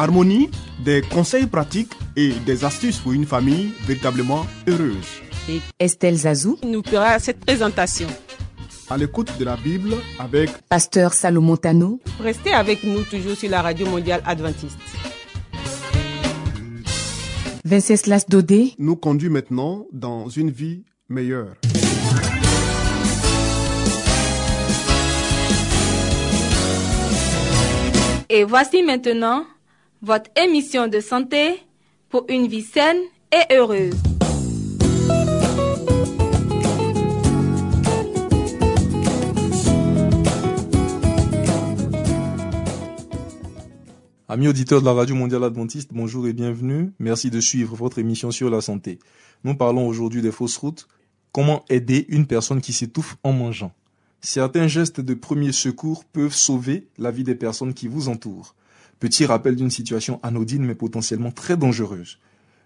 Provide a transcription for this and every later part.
Harmonie, des conseils pratiques et des astuces pour une famille véritablement heureuse. Estelle Zazou, nous fera cette présentation. À l'écoute de la Bible avec Pasteur Salomon Tano, Restez avec nous toujours sur la radio mondiale adventiste. Venceslas Dodé, nous conduit maintenant dans une vie meilleure. Et voici maintenant votre émission de santé pour une vie saine et heureuse. Amis auditeurs de la Radio Mondiale Adventiste, bonjour et bienvenue. Merci de suivre votre émission sur la santé. Nous parlons aujourd'hui des fausses routes. Comment aider une personne qui s'étouffe en mangeant? Certains gestes de premier secours peuvent sauver la vie des personnes qui vous entourent. Petit rappel d'une situation anodine mais potentiellement très dangereuse.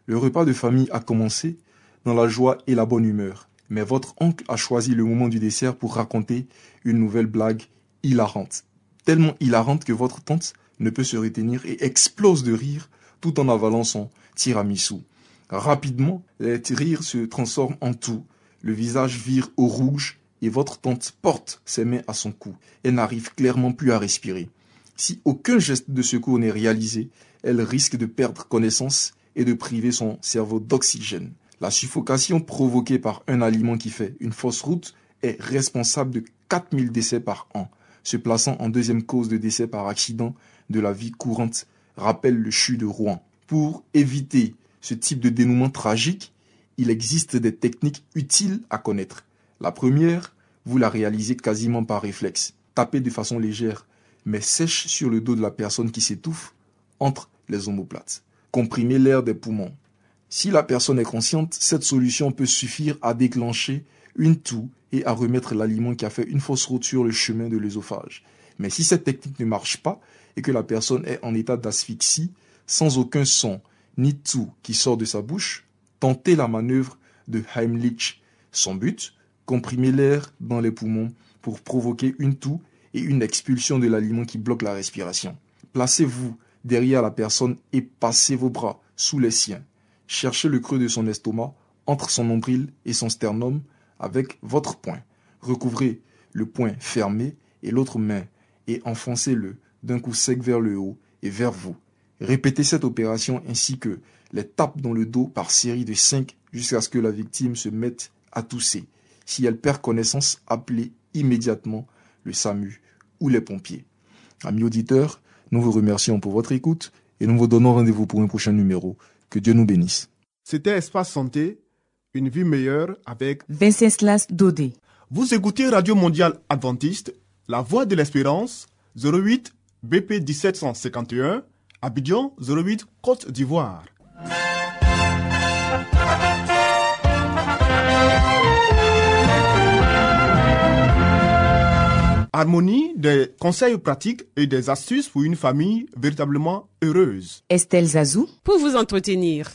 Le repas de famille a commencé dans la joie et la bonne humeur. Mais votre oncle a choisi le moment du dessert pour raconter une nouvelle blague hilarante. Tellement hilarante que votre tante ne peut se retenir et explose de rire tout en avalant son tiramisu. Rapidement, les rires se transforment en tout. Le visage vire au rouge et votre tante porte ses mains à son cou. Elle n'arrive clairement plus à respirer. Si aucun geste de secours n'est réalisé, elle risque de perdre connaissance et de priver son cerveau d'oxygène. La suffocation provoquée par un aliment qui fait une fausse route est responsable de 4000 décès par an, se plaçant en deuxième cause de décès par accident de la vie courante, rappelle le CHU de Rouen. Pour éviter ce type de dénouement tragique, il existe des techniques utiles à connaître. La première, vous la réalisez quasiment par réflexe. Tapez de façon légère, mais sèche sur le dos de la personne qui s'étouffe entre les omoplates. Comprimez l'air des poumons. Si la personne est consciente, cette solution peut suffire à déclencher une toux et à remettre l'aliment qui a fait une fausse route sur le chemin de l'œsophage. Mais si cette technique ne marche pas et que la personne est en état d'asphyxie, sans aucun son ni toux qui sort de sa bouche, tentez la manœuvre de Heimlich. Son but, comprimer l'air dans les poumons pour provoquer une toux et une expulsion de l'aliment qui bloque la respiration. Placez-vous derrière la personne et passez vos bras sous les siens. Cherchez le creux de son estomac entre son nombril et son sternum avec votre poing. Recouvrez le poing fermé et l'autre main et enfoncez-le d'un coup sec vers le haut et vers vous. Répétez cette opération ainsi que les tapes dans le dos par série de 5 jusqu'à ce que la victime se mette à tousser. Si elle perd connaissance, appelez immédiatement le SAMU ou les pompiers. Amis auditeurs, nous vous remercions pour votre écoute et nous vous donnons rendez-vous pour un prochain numéro. Que Dieu nous bénisse. C'était Espace Santé, une vie meilleure avec... Venceslas Dodé. Vous écoutez Radio Mondiale Adventiste, La Voix de l'Espérance, 08 BP 1751, Abidjan 08 Côte d'Ivoire. Harmonie, des conseils pratiques et des astuces pour une famille véritablement heureuse. Estelle Zazou, Pour vous entretenir.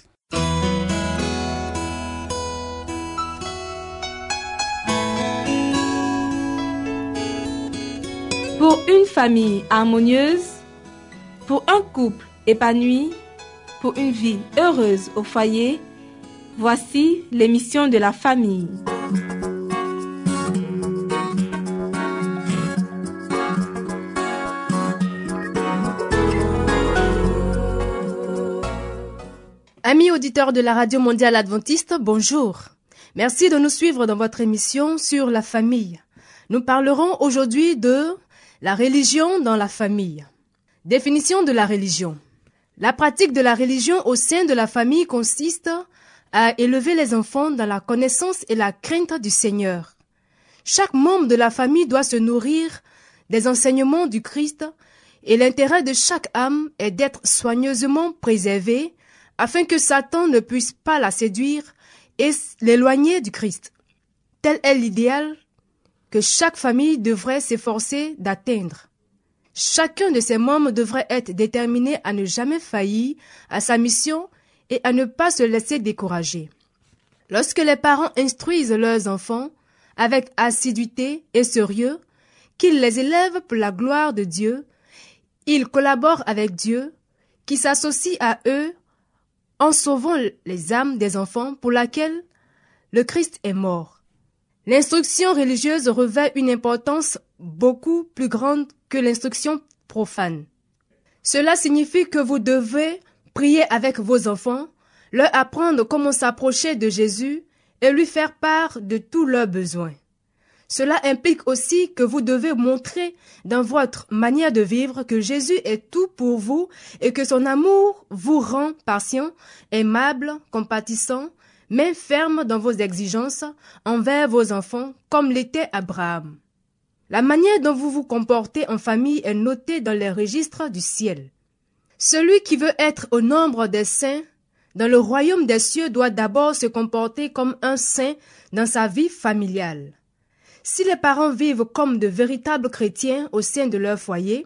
Pour une famille harmonieuse, pour un couple épanoui, pour une vie heureuse au foyer, voici l'émission de la famille. Amis auditeurs de la Radio Mondiale Adventiste, bonjour. Merci de nous suivre dans votre émission sur la famille. Nous parlerons aujourd'hui de la religion dans la famille. Définition de la religion. La pratique de la religion au sein de la famille consiste à élever les enfants dans la connaissance et la crainte du Seigneur. Chaque membre de la famille doit se nourrir des enseignements du Christ et l'intérêt de chaque âme est d'être soigneusement préservée afin que Satan ne puisse pas la séduire et l'éloigner du Christ. Tel est l'idéal que chaque famille devrait s'efforcer d'atteindre. Chacun de ses membres devrait être déterminé à ne jamais faillir à sa mission et à ne pas se laisser décourager. Lorsque les parents instruisent leurs enfants avec assiduité et sérieux, qu'ils les élèvent pour la gloire de Dieu, ils collaborent avec Dieu, qui s'associe à eux en sauvant les âmes des enfants pour laquelle le Christ est mort. L'instruction religieuse revêt une importance beaucoup plus grande que l'instruction profane. Cela signifie que vous devez prier avec vos enfants, leur apprendre comment s'approcher de Jésus et lui faire part de tous leurs besoins. Cela implique aussi que vous devez montrer dans votre manière de vivre que Jésus est tout pour vous et que son amour vous rend patient, aimable, compatissant, mais ferme dans vos exigences envers vos enfants comme l'était Abraham. La manière dont vous vous comportez en famille est notée dans les registres du ciel. Celui qui veut être au nombre des saints dans le royaume des cieux doit d'abord se comporter comme un saint dans sa vie familiale. Si les parents vivent comme de véritables chrétiens au sein de leur foyer,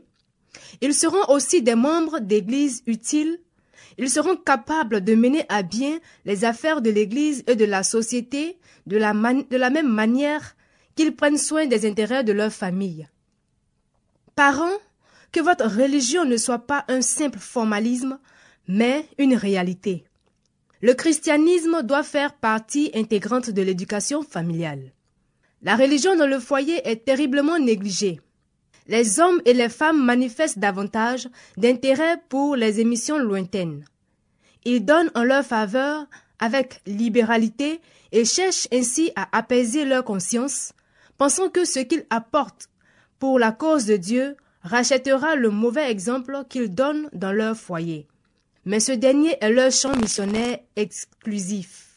ils seront aussi des membres d'églises utiles, ils seront capables de mener à bien les affaires de l'église et de la société de la, de la même manière qu'ils prennent soin des intérêts de leur famille. Parents, que votre religion ne soit pas un simple formalisme, mais une réalité. Le christianisme doit faire partie intégrante de l'éducation familiale. La religion dans le foyer est terriblement négligée. Les hommes et les femmes manifestent davantage d'intérêt pour les émissions lointaines. Ils donnent en leur faveur avec libéralité et cherchent ainsi à apaiser leur conscience, pensant que ce qu'ils apportent pour la cause de Dieu rachètera le mauvais exemple qu'ils donnent dans leur foyer. Mais ce dernier est leur champ missionnaire exclusif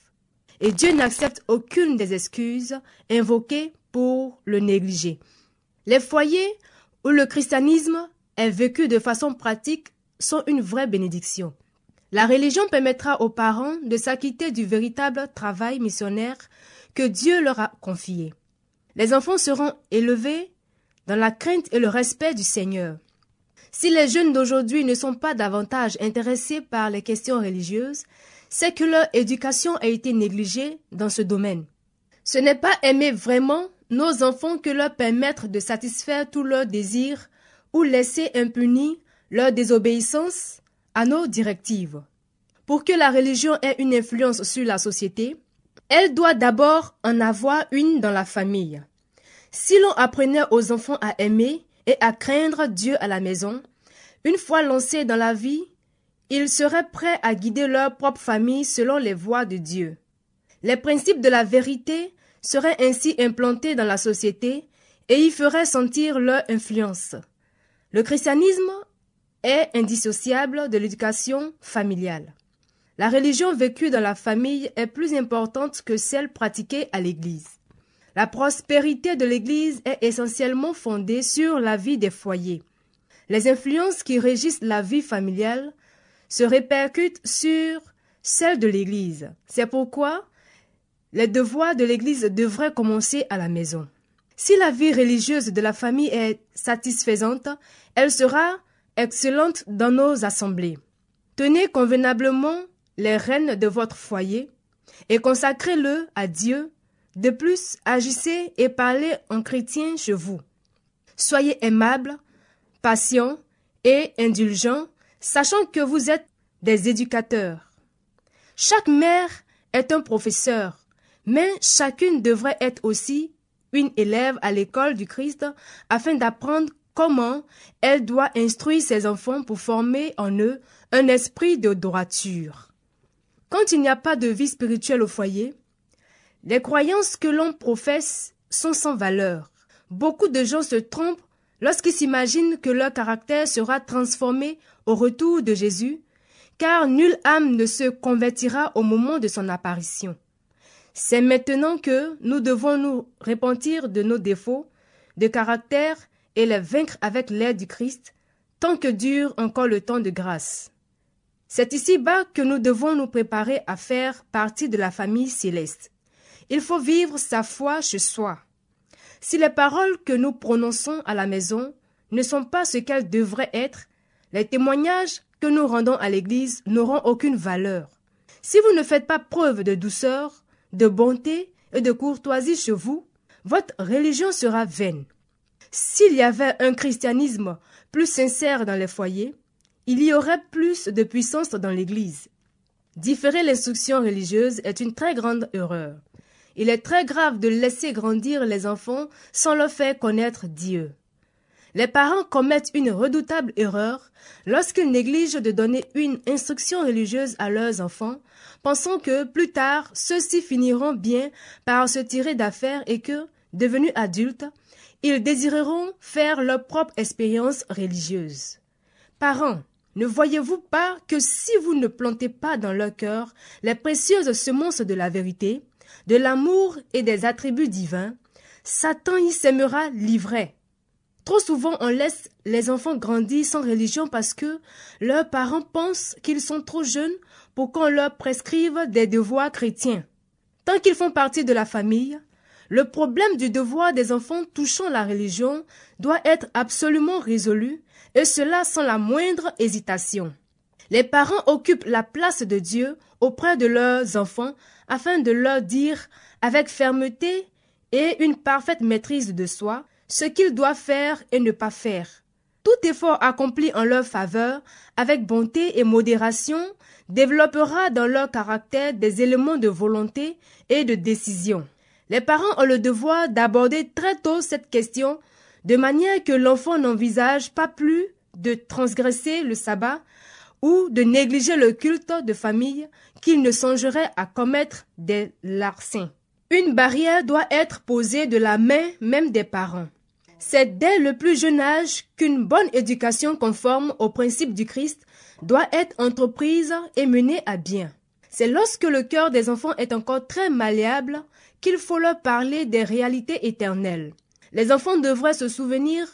et Dieu n'accepte aucune des excuses invoquées pour le négliger. Les foyers où le christianisme est vécu de façon pratique sont une vraie bénédiction. La religion permettra aux parents de s'acquitter du véritable travail missionnaire que Dieu leur a confié. Les enfants seront élevés dans la crainte et le respect du Seigneur. Si les jeunes d'aujourd'hui ne sont pas davantage intéressés par les questions religieuses, c'est que leur éducation a été négligée dans ce domaine. Ce n'est pas aimer vraiment nos enfants que leur permettre de satisfaire tous leurs désirs ou laisser impunis leur désobéissance à nos directives. Pour que la religion ait une influence sur la société, elle doit d'abord en avoir une dans la famille. Si l'on apprenait aux enfants à aimer et à craindre Dieu à la maison, une fois lancés dans la vie, ils seraient prêts à guider leur propre famille selon les voies de Dieu. Les principes de la vérité seraient ainsi implantés dans la société et y feraient sentir leur influence. Le christianisme est indissociable de l'éducation familiale. La religion vécue dans la famille est plus importante que celle pratiquée à l'Église. La prospérité de l'Église est essentiellement fondée sur la vie des foyers. Les influences qui régissent la vie familiale se répercute sur celle de l'Église. C'est pourquoi les devoirs de l'Église devraient commencer à la maison. Si la vie religieuse de la famille est satisfaisante, elle sera excellente dans nos assemblées. Tenez convenablement les rênes de votre foyer et consacrez-le à Dieu. De plus, agissez et parlez en chrétien chez vous. Soyez aimables, patients et indulgents sachant que vous êtes des éducateurs. Chaque mère est un professeur, mais chacune devrait être aussi une élève à l'école du Christ afin d'apprendre comment elle doit instruire ses enfants pour former en eux un esprit de droiture. Quand il n'y a pas de vie spirituelle au foyer, les croyances que l'on professe sont sans valeur. Beaucoup de gens se trompent lorsqu'ils s'imaginent que leur caractère sera transformé au retour de Jésus, car nulle âme ne se convertira au moment de son apparition. C'est maintenant que nous devons nous repentir de nos défauts de caractère et les vaincre avec l'aide du Christ, tant que dure encore le temps de grâce. C'est ici-bas que nous devons nous préparer à faire partie de la famille céleste. Il faut vivre sa foi chez soi. Si les paroles que nous prononçons à la maison ne sont pas ce qu'elles devraient être, les témoignages que nous rendons à l'Église n'auront aucune valeur. Si vous ne faites pas preuve de douceur, de bonté et de courtoisie chez vous, votre religion sera vaine. S'il y avait un christianisme plus sincère dans les foyers, il y aurait plus de puissance dans l'Église. Différer l'instruction religieuse est une très grande erreur. Il est très grave de laisser grandir les enfants sans leur faire connaître Dieu. Les parents commettent une redoutable erreur lorsqu'ils négligent de donner une instruction religieuse à leurs enfants, pensant que plus tard ceux-ci finiront bien par se tirer d'affaire et que, devenus adultes, ils désireront faire leur propre expérience religieuse. Parents, ne voyez-vous pas que si vous ne plantez pas dans leur cœur les précieuses semences de la vérité, de l'amour et des attributs divins, Satan y sèmera l'ivraie. Trop souvent on laisse les enfants grandir sans religion parce que leurs parents pensent qu'ils sont trop jeunes pour qu'on leur prescrive des devoirs chrétiens. Tant qu'ils font partie de la famille, le problème du devoir des enfants touchant la religion doit être absolument résolu, et cela sans la moindre hésitation. Les parents occupent la place de Dieu auprès de leurs enfants afin de leur dire avec fermeté et une parfaite maîtrise de soi ce qu'ils doivent faire et ne pas faire. Tout effort accompli en leur faveur, avec bonté et modération, développera dans leur caractère des éléments de volonté et de décision. Les parents ont le devoir d'aborder très tôt cette question de manière que l'enfant n'envisage pas plus de transgresser le sabbat ou de négliger le culte de famille qu'il ne songerait à commettre des larcins. Une barrière doit être posée de la main même des parents. C'est dès le plus jeune âge qu'une bonne éducation conforme aux principes du Christ doit être entreprise et menée à bien. C'est lorsque le cœur des enfants est encore très malléable qu'il faut leur parler des réalités éternelles. Les enfants devraient se souvenir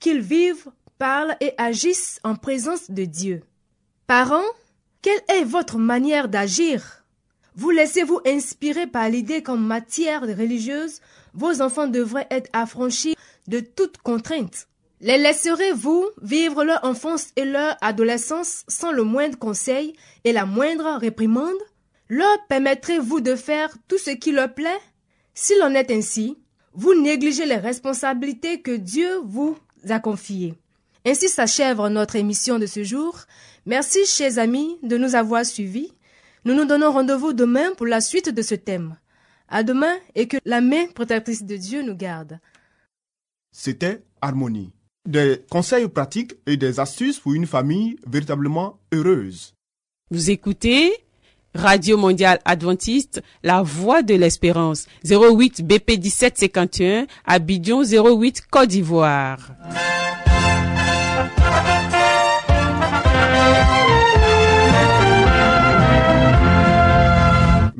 qu'ils vivent, parlent et agissent en présence de Dieu. Parents, quelle est votre manière d'agir? Vous laissez-vous inspirer par l'idée qu'en matière religieuse, vos enfants devraient être affranchis de toute contrainte? Les laisserez-vous vivre leur enfance et leur adolescence sans le moindre conseil et la moindre réprimande? Leur permettrez-vous de faire tout ce qui leur plaît? S'il en est ainsi, vous négligez les responsabilités que Dieu vous a confiées. Ainsi s'achève notre émission de ce jour. Merci, chers amis, de nous avoir suivis. Nous nous donnons rendez-vous demain pour la suite de ce thème. À demain et que la main protectrice de Dieu nous garde. C'était Harmonie. Des conseils pratiques et des astuces pour une famille véritablement heureuse. Vous écoutez Radio Mondiale Adventiste, La Voix de l'Espérance, 08 BP 1751, Abidjan 08 Côte d'Ivoire.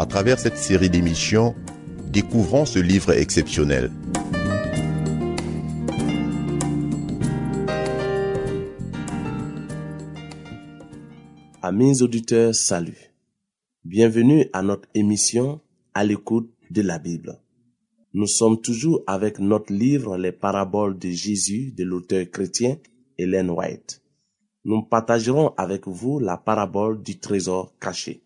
À travers cette série d'émissions, découvrons ce livre exceptionnel. Amis auditeurs, salut. Bienvenue à notre émission à l'écoute de la Bible. Nous sommes toujours avec notre livre Les paraboles de Jésus de l'auteur chrétien Hélène White. Nous partagerons avec vous la parabole du trésor caché.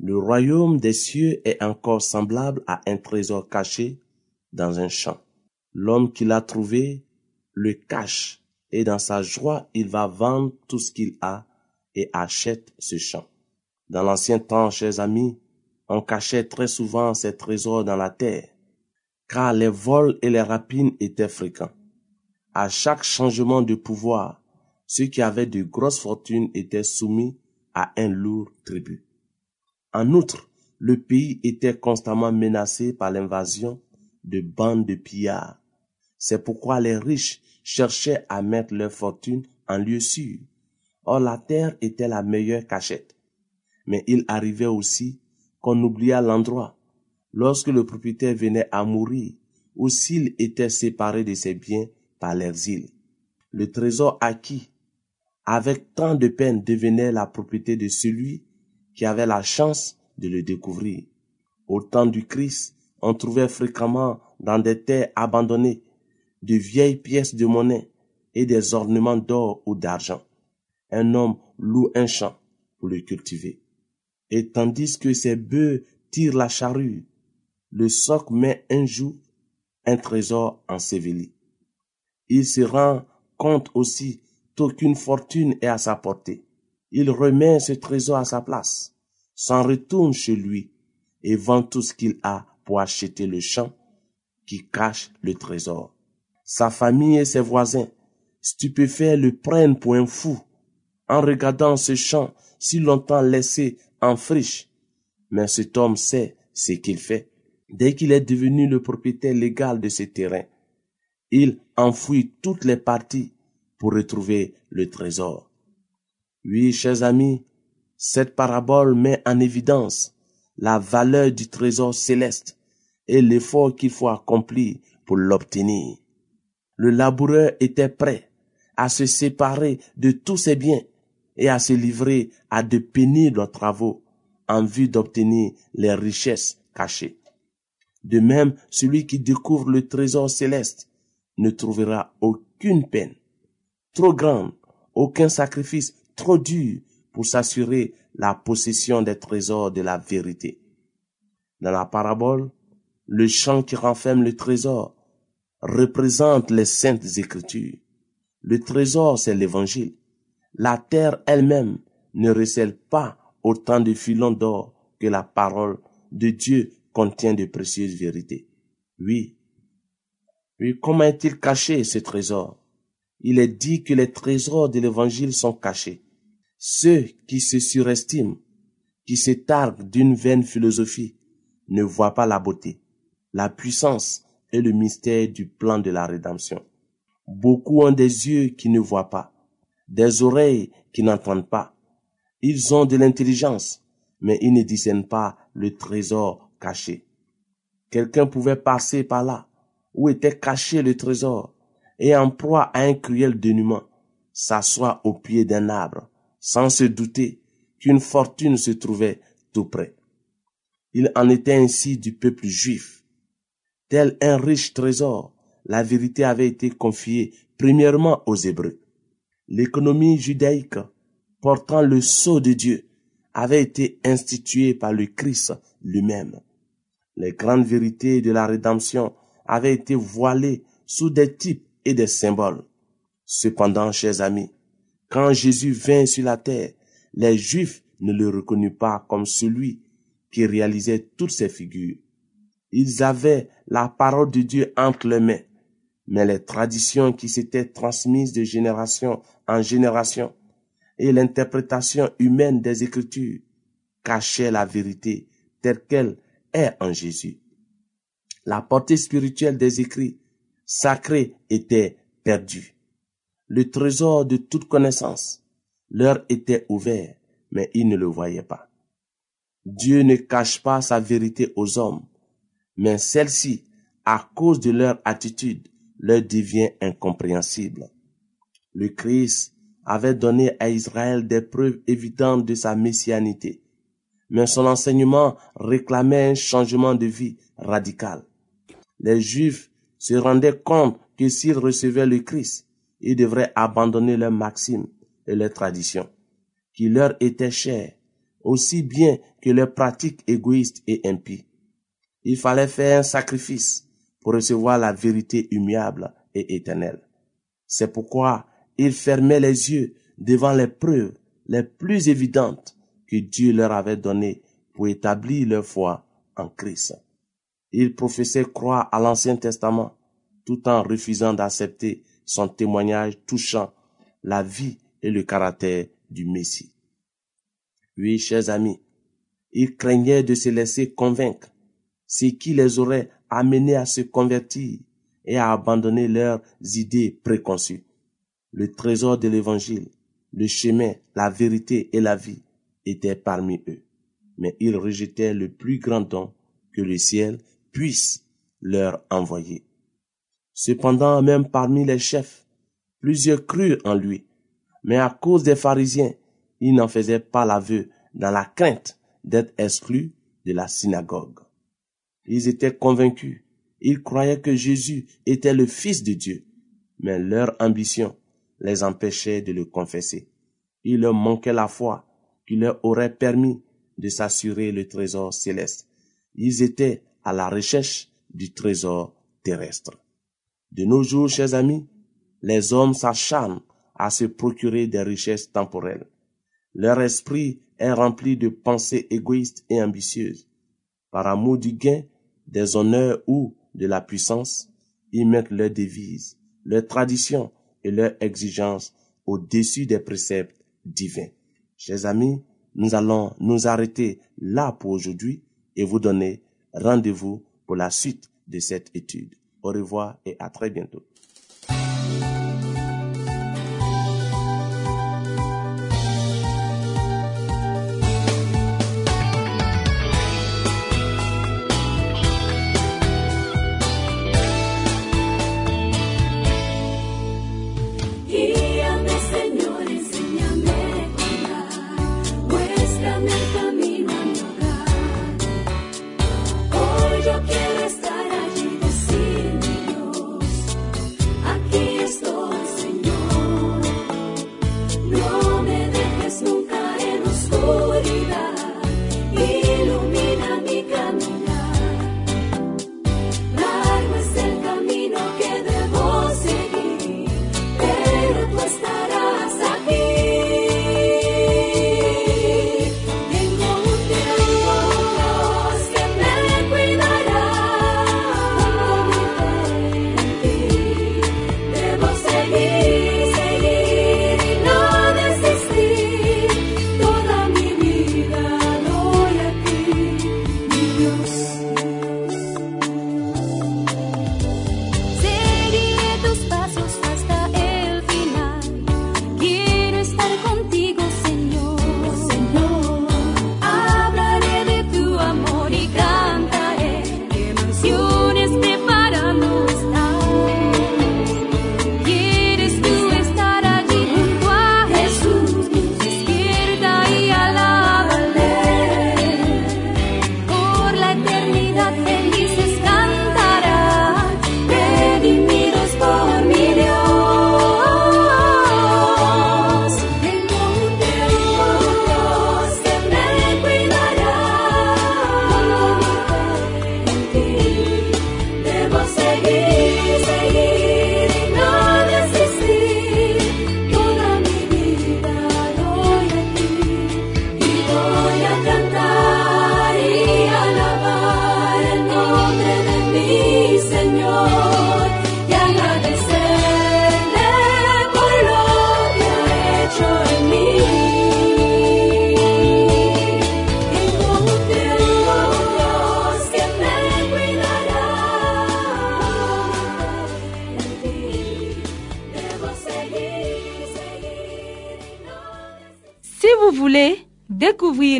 Le royaume des cieux est encore semblable à un trésor caché dans un champ. L'homme qui l'a trouvé le cache et dans sa joie il va vendre tout ce qu'il a et achète ce champ. Dans l'ancien temps, chers amis, on cachait très souvent ces trésors dans la terre, car les vols et les rapines étaient fréquents. À chaque changement de pouvoir, ceux qui avaient de grosses fortunes étaient soumis à un lourd tribut. En outre, le pays était constamment menacé par l'invasion de bandes de pillards. C'est pourquoi les riches cherchaient à mettre leur fortune en lieu sûr. Or la terre était la meilleure cachette. Mais il arrivait aussi qu'on oubliât l'endroit. Lorsque le propriétaire venait à mourir, ou s'il était séparé de ses biens par l'exil. Le trésor acquis avec tant de peine devenait la propriété de celui qui avait la chance de le découvrir. Au temps du Christ, on trouvait fréquemment dans des terres abandonnées de vieilles pièces de monnaie et des ornements d'or ou d'argent. Un homme loue un champ pour le cultiver. Et tandis que ses bœufs tirent la charrue, le soc met un jour un trésor enseveli. Il se rend compte aussi qu'aucune fortune est à sa portée. Il remet ce trésor à sa place, s'en retourne chez lui et vend tout ce qu'il a pour acheter le champ qui cache le trésor. Sa famille et ses voisins, stupéfaits, le prennent pour un fou en regardant ce champ si longtemps laissé en friche. Mais cet homme sait ce qu'il fait. Dès qu'il est devenu le propriétaire légal de ce terrain, il enfouit toutes les parties pour retrouver le trésor. Oui, chers amis, cette parabole met en évidence la valeur du trésor céleste et l'effort qu'il faut accomplir pour l'obtenir. Le laboureur était prêt à se séparer de tous ses biens et à se livrer à de pénibles travaux en vue d'obtenir les richesses cachées. De même, celui qui découvre le trésor céleste ne trouvera aucune peine trop grande, aucun sacrifice trop dur pour s'assurer la possession des trésors de la vérité. Dans la parabole, le champ qui renferme le trésor représente les saintes écritures. Le trésor, c'est l'évangile. La terre elle-même ne recèle pas autant de filons d'or que la parole de Dieu contient de précieuses vérités. Oui. Oui, comment est-il caché ce trésor? Il est dit que les trésors de l'évangile sont cachés. Ceux qui se surestiment, qui se targuent d'une vaine philosophie, ne voient pas la beauté, la puissance et le mystère du plan de la rédemption. Beaucoup ont des yeux qui ne voient pas, des oreilles qui n'entendent pas. Ils ont de l'intelligence, mais ils ne discernent pas le trésor caché. Quelqu'un pouvait passer par là, où était caché le trésor, et en proie à un cruel dénuement, s'assoit au pied d'un arbre, sans se douter qu'une fortune se trouvait tout près. Il en était ainsi du peuple juif. Tel un riche trésor, la vérité avait été confiée premièrement aux Hébreux. L'économie judaïque, portant le sceau de Dieu, avait été instituée par le Christ lui-même. Les grandes vérités de la rédemption avaient été voilées sous des types et des symboles. Cependant, chers amis, quand Jésus vint sur la terre, les Juifs ne le reconnurent pas comme celui qui réalisait toutes ces figures. Ils avaient la parole de Dieu entre les mains, mais les traditions qui s'étaient transmises de génération en génération et l'interprétation humaine des Écritures cachaient la vérité telle qu'elle est en Jésus. La portée spirituelle des écrits sacrés était perdue. Le trésor de toute connaissance leur était ouvert, mais ils ne le voyaient pas. Dieu ne cache pas sa vérité aux hommes, mais celle-ci, à cause de leur attitude, leur devient incompréhensible. Le Christ avait donné à Israël des preuves évidentes de sa messianité, mais son enseignement réclamait un changement de vie radical. Les Juifs se rendaient compte que s'ils recevaient le Christ, ils devraient abandonner leurs maximes et leurs traditions, qui leur étaient chères, aussi bien que leurs pratiques égoïstes et impies. Il fallait faire un sacrifice pour recevoir la vérité humiliable et éternelle. C'est pourquoi ils fermaient les yeux devant les preuves les plus évidentes que Dieu leur avait données pour établir leur foi en Christ. Ils professaient croire à l'Ancien Testament tout en refusant d'accepter son témoignage touchant la vie et le caractère du Messie. Oui, chers amis, Ils craignaient de se laisser convaincre, ce qui les aurait amenés à se convertir et à abandonner leurs idées préconçues. Le trésor de l'évangile, le chemin, la vérité et la vie étaient parmi eux. Mais ils rejetaient le plus grand don que le ciel puisse leur envoyer. Cependant, même parmi les chefs, plusieurs crurent en lui. Mais à cause des pharisiens, ils n'en faisaient pas l'aveu dans la crainte d'être exclus de la synagogue. Ils étaient convaincus, ils croyaient que Jésus était le Fils de Dieu, mais leur ambition les empêchait de le confesser. Il leur manquait la foi qui leur aurait permis de s'assurer le trésor céleste. Ils étaient à la recherche du trésor terrestre. De nos jours, chers amis, les hommes s'acharnent à se procurer des richesses temporelles. Leur esprit est rempli de pensées égoïstes et ambitieuses. Par amour du gain, des honneurs ou de la puissance, ils mettent leurs devises, leurs traditions et leurs exigences au-dessus des préceptes divins. Chers amis, nous allons nous arrêter là pour aujourd'hui et vous donner rendez-vous pour la suite de cette étude. Au revoir et à très bientôt.